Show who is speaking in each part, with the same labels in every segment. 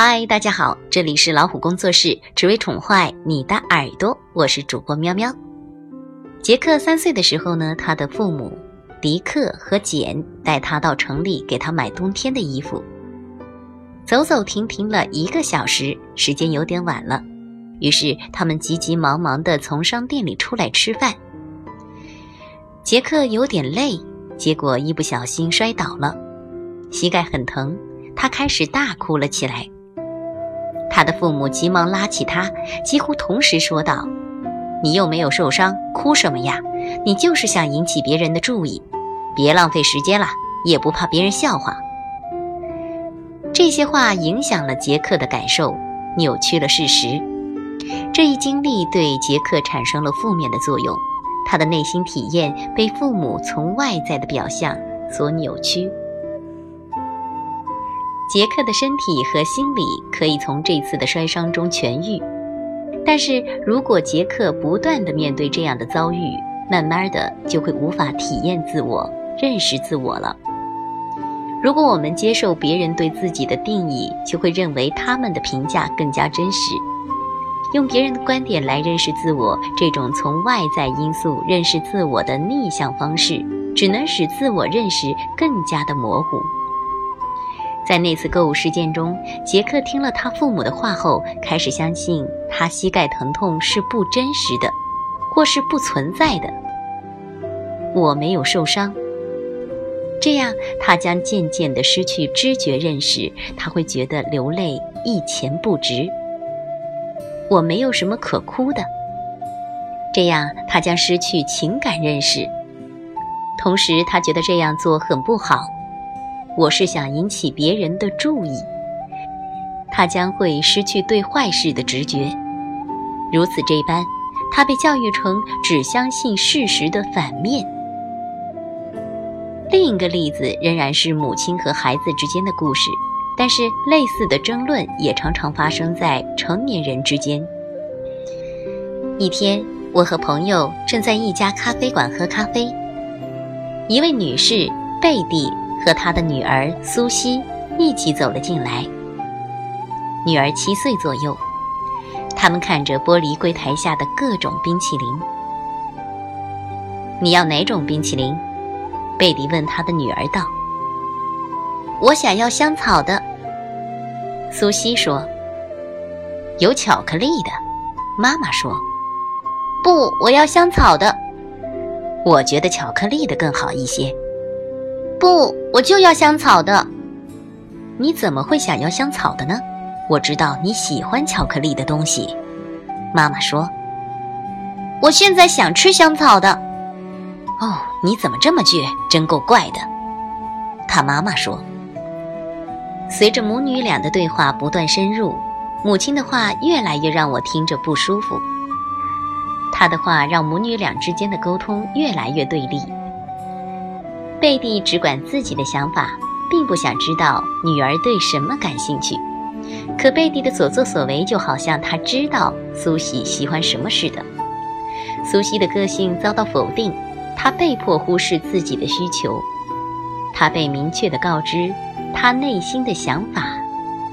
Speaker 1: 嗨，大家好，这里是老虎工作室，只为宠坏你的耳朵。我是主播喵喵。杰克三岁的时候呢，他的父母迪克和简带他到城里给他买冬天的衣服。走走停停了一个小时，时间有点晚了，于是他们急急忙忙地从商店里出来吃饭。杰克有点累，结果一不小心摔倒了，膝盖很疼，他开始大哭了起来。他的父母急忙拉起他，几乎同时说道：“你又没有受伤，哭什么呀？你就是想引起别人的注意，别浪费时间了，也不怕别人笑话。”这些话影响了杰克的感受，扭曲了事实。这一经历对杰克产生了负面的作用。他的内心体验被父母从外在的表象所扭曲。杰克的身体和心理可以从这次的摔伤中痊愈，但是如果杰克不断的面对这样的遭遇，慢慢的就会无法体验自我、认识自我了。如果我们接受别人对自己的定义，就会认为他们的评价更加真实。用别人的观点来认识自我，这种从外在因素认识自我的逆向方式，只能使自我认识更加的模糊。在那次购物事件中，杰克听了他父母的话后，开始相信他膝盖疼痛是不真实的，或是不存在的。我没有受伤，这样他将渐渐地失去知觉认识，他会觉得流泪一钱不值。我没有什么可哭的，这样他将失去情感认识，同时他觉得这样做很不好。我是想引起别人的注意，他将会失去对坏事的直觉。如此这般，他被教育成只相信事实的反面。另一个例子仍然是母亲和孩子之间的故事。但是，类似的争论也常常发生在成年人之间。一天，我和朋友正在一家咖啡馆喝咖啡，一位女士贝蒂和他的女儿苏西一起走了进来。女儿七岁左右，他们看着玻璃柜台下的各种冰淇淋。你要哪种冰淇淋？贝蒂问他的女儿道。我想要香草的，苏西说。有巧克力的，妈妈说。不，我要香草的。我觉得巧克力的更好一些。不，我就要香草的。你怎么会想要香草的呢？我知道你喜欢巧克力的东西。妈妈说。我现在想吃香草的。哦，你怎么这么倔？真够怪的。他妈妈说。随着母女俩的对话不断深入，母亲的话越来越让我听着不舒服。她的话让母女俩之间的沟通越来越对立。贝蒂只管自己的想法，并不想知道女儿对什么感兴趣。可贝蒂的所作所为就好像她知道苏西喜欢什么似的。苏西的个性遭到否定，她被迫忽视自己的需求。她被明确的告知。他内心的想法，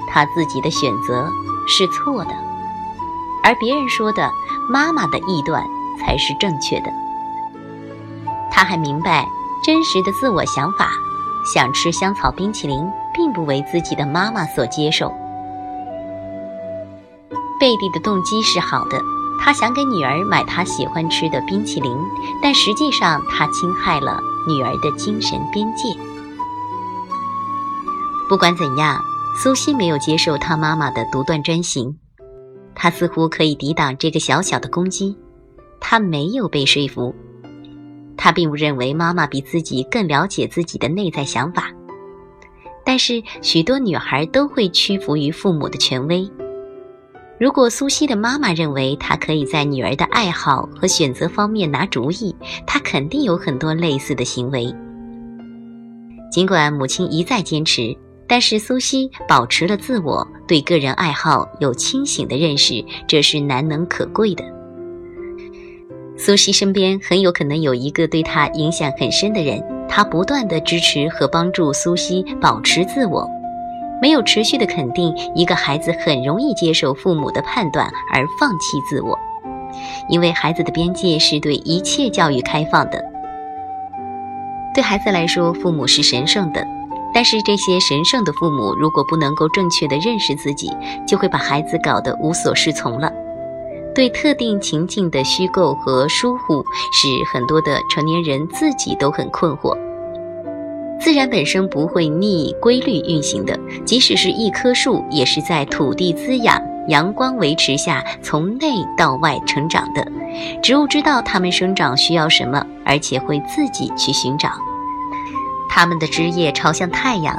Speaker 1: 他自己的选择是错的，而别人说的妈妈的臆断才是正确的。他还明白真实的自我想法，想吃香草冰淇淋，并不为自己的妈妈所接受。贝蒂的动机是好的，他想给女儿买她喜欢吃的冰淇淋，但实际上他侵害了女儿的精神边界。不管怎样，苏西没有接受她妈妈的独断专行。她似乎可以抵挡这个小小的攻击。她没有被说服。她并不认为妈妈比自己更了解自己的内在想法。但是许多女孩都会屈服于父母的权威。如果苏西的妈妈认为她可以在女儿的爱好和选择方面拿主意，她肯定有很多类似的行为。尽管母亲一再坚持。但是苏西保持了自我，对个人爱好有清醒的认识，这是难能可贵的。苏西身边很有可能有一个对她影响很深的人，他不断的支持和帮助苏西保持自我，没有持续的肯定，一个孩子很容易接受父母的判断而放弃自我，因为孩子的边界是对一切教育开放的。对孩子来说，父母是神圣的，但是这些神圣的父母如果不能够正确的认识自己，就会把孩子搞得无所适从了。对特定情境的虚构和疏忽，使很多的成年人自己都很困惑。自然本身不会逆规律运行的，即使是一棵树，也是在土地滋养、阳光维持下从内到外成长的。植物知道它们生长需要什么，而且会自己去寻找。它们的枝叶朝向太阳，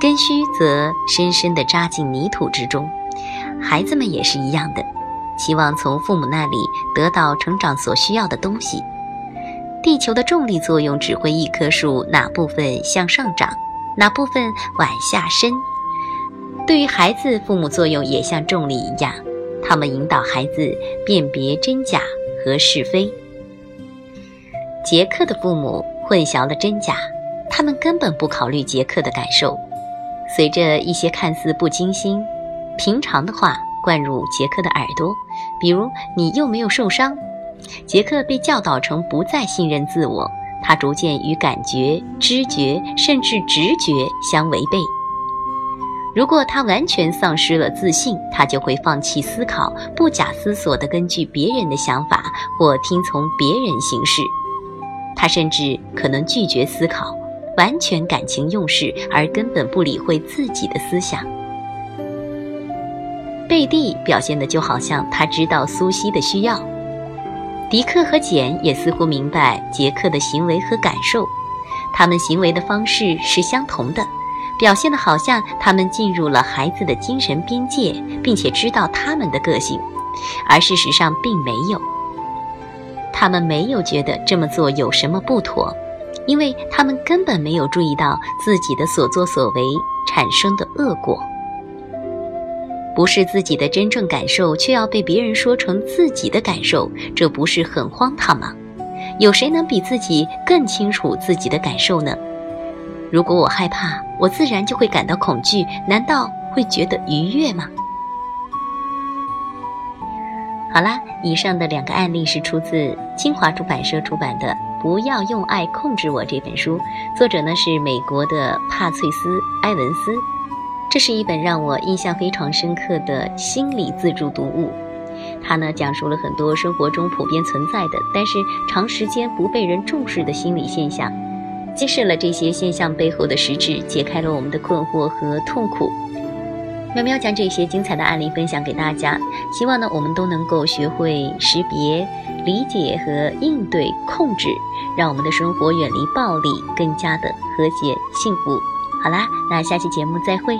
Speaker 1: 根须则深深地扎进泥土之中。孩子们也是一样的。希望从父母那里得到成长所需要的东西。地球的重力作用指挥一棵树哪部分向上长，哪部分往下伸。对于孩子，父母作用也像重力一样，他们引导孩子辨别真假和是非。杰克的父母混淆了真假，他们根本不考虑杰克的感受，随着一些看似不精心、平常的话。灌入杰克的耳朵，比如你又没有受伤。杰克被教导成不再信任自我，他逐渐与感觉、知觉甚至直觉相违背。如果他完全丧失了自信，他就会放弃思考，不假思索地根据别人的想法或听从别人行事。他甚至可能拒绝思考，完全感情用事，而根本不理会自己的思想。贝蒂表现的就好像他知道苏西的需要，迪克和简也似乎明白杰克的行为和感受，他们行为的方式是相同的，表现的好像他们进入了孩子的精神边界，并且知道他们的个性，而事实上并没有。他们没有觉得这么做有什么不妥，因为他们根本没有注意到自己的所作所为产生的恶果。不是自己的真正感受，却要被别人说成自己的感受，这不是很荒唐吗？有谁能比自己更清楚自己的感受呢？如果我害怕，我自然就会感到恐惧，难道会觉得愉悦吗？好啦，以上的两个案例是出自清华出版社出版的《不要用爱控制我》这本书，作者呢是美国的帕翠斯·埃文斯。这是一本让我印象非常深刻的心理自助读物，它呢讲述了很多生活中普遍存在的，但是长时间不被人重视的心理现象，揭示了这些现象背后的实质，解开了我们的困惑和痛苦。喵喵将这些精彩的案例分享给大家，希望呢我们都能够学会识别、理解和应对、控制，让我们的生活远离暴力，更加的和谐幸福。好啦，那下期节目再会。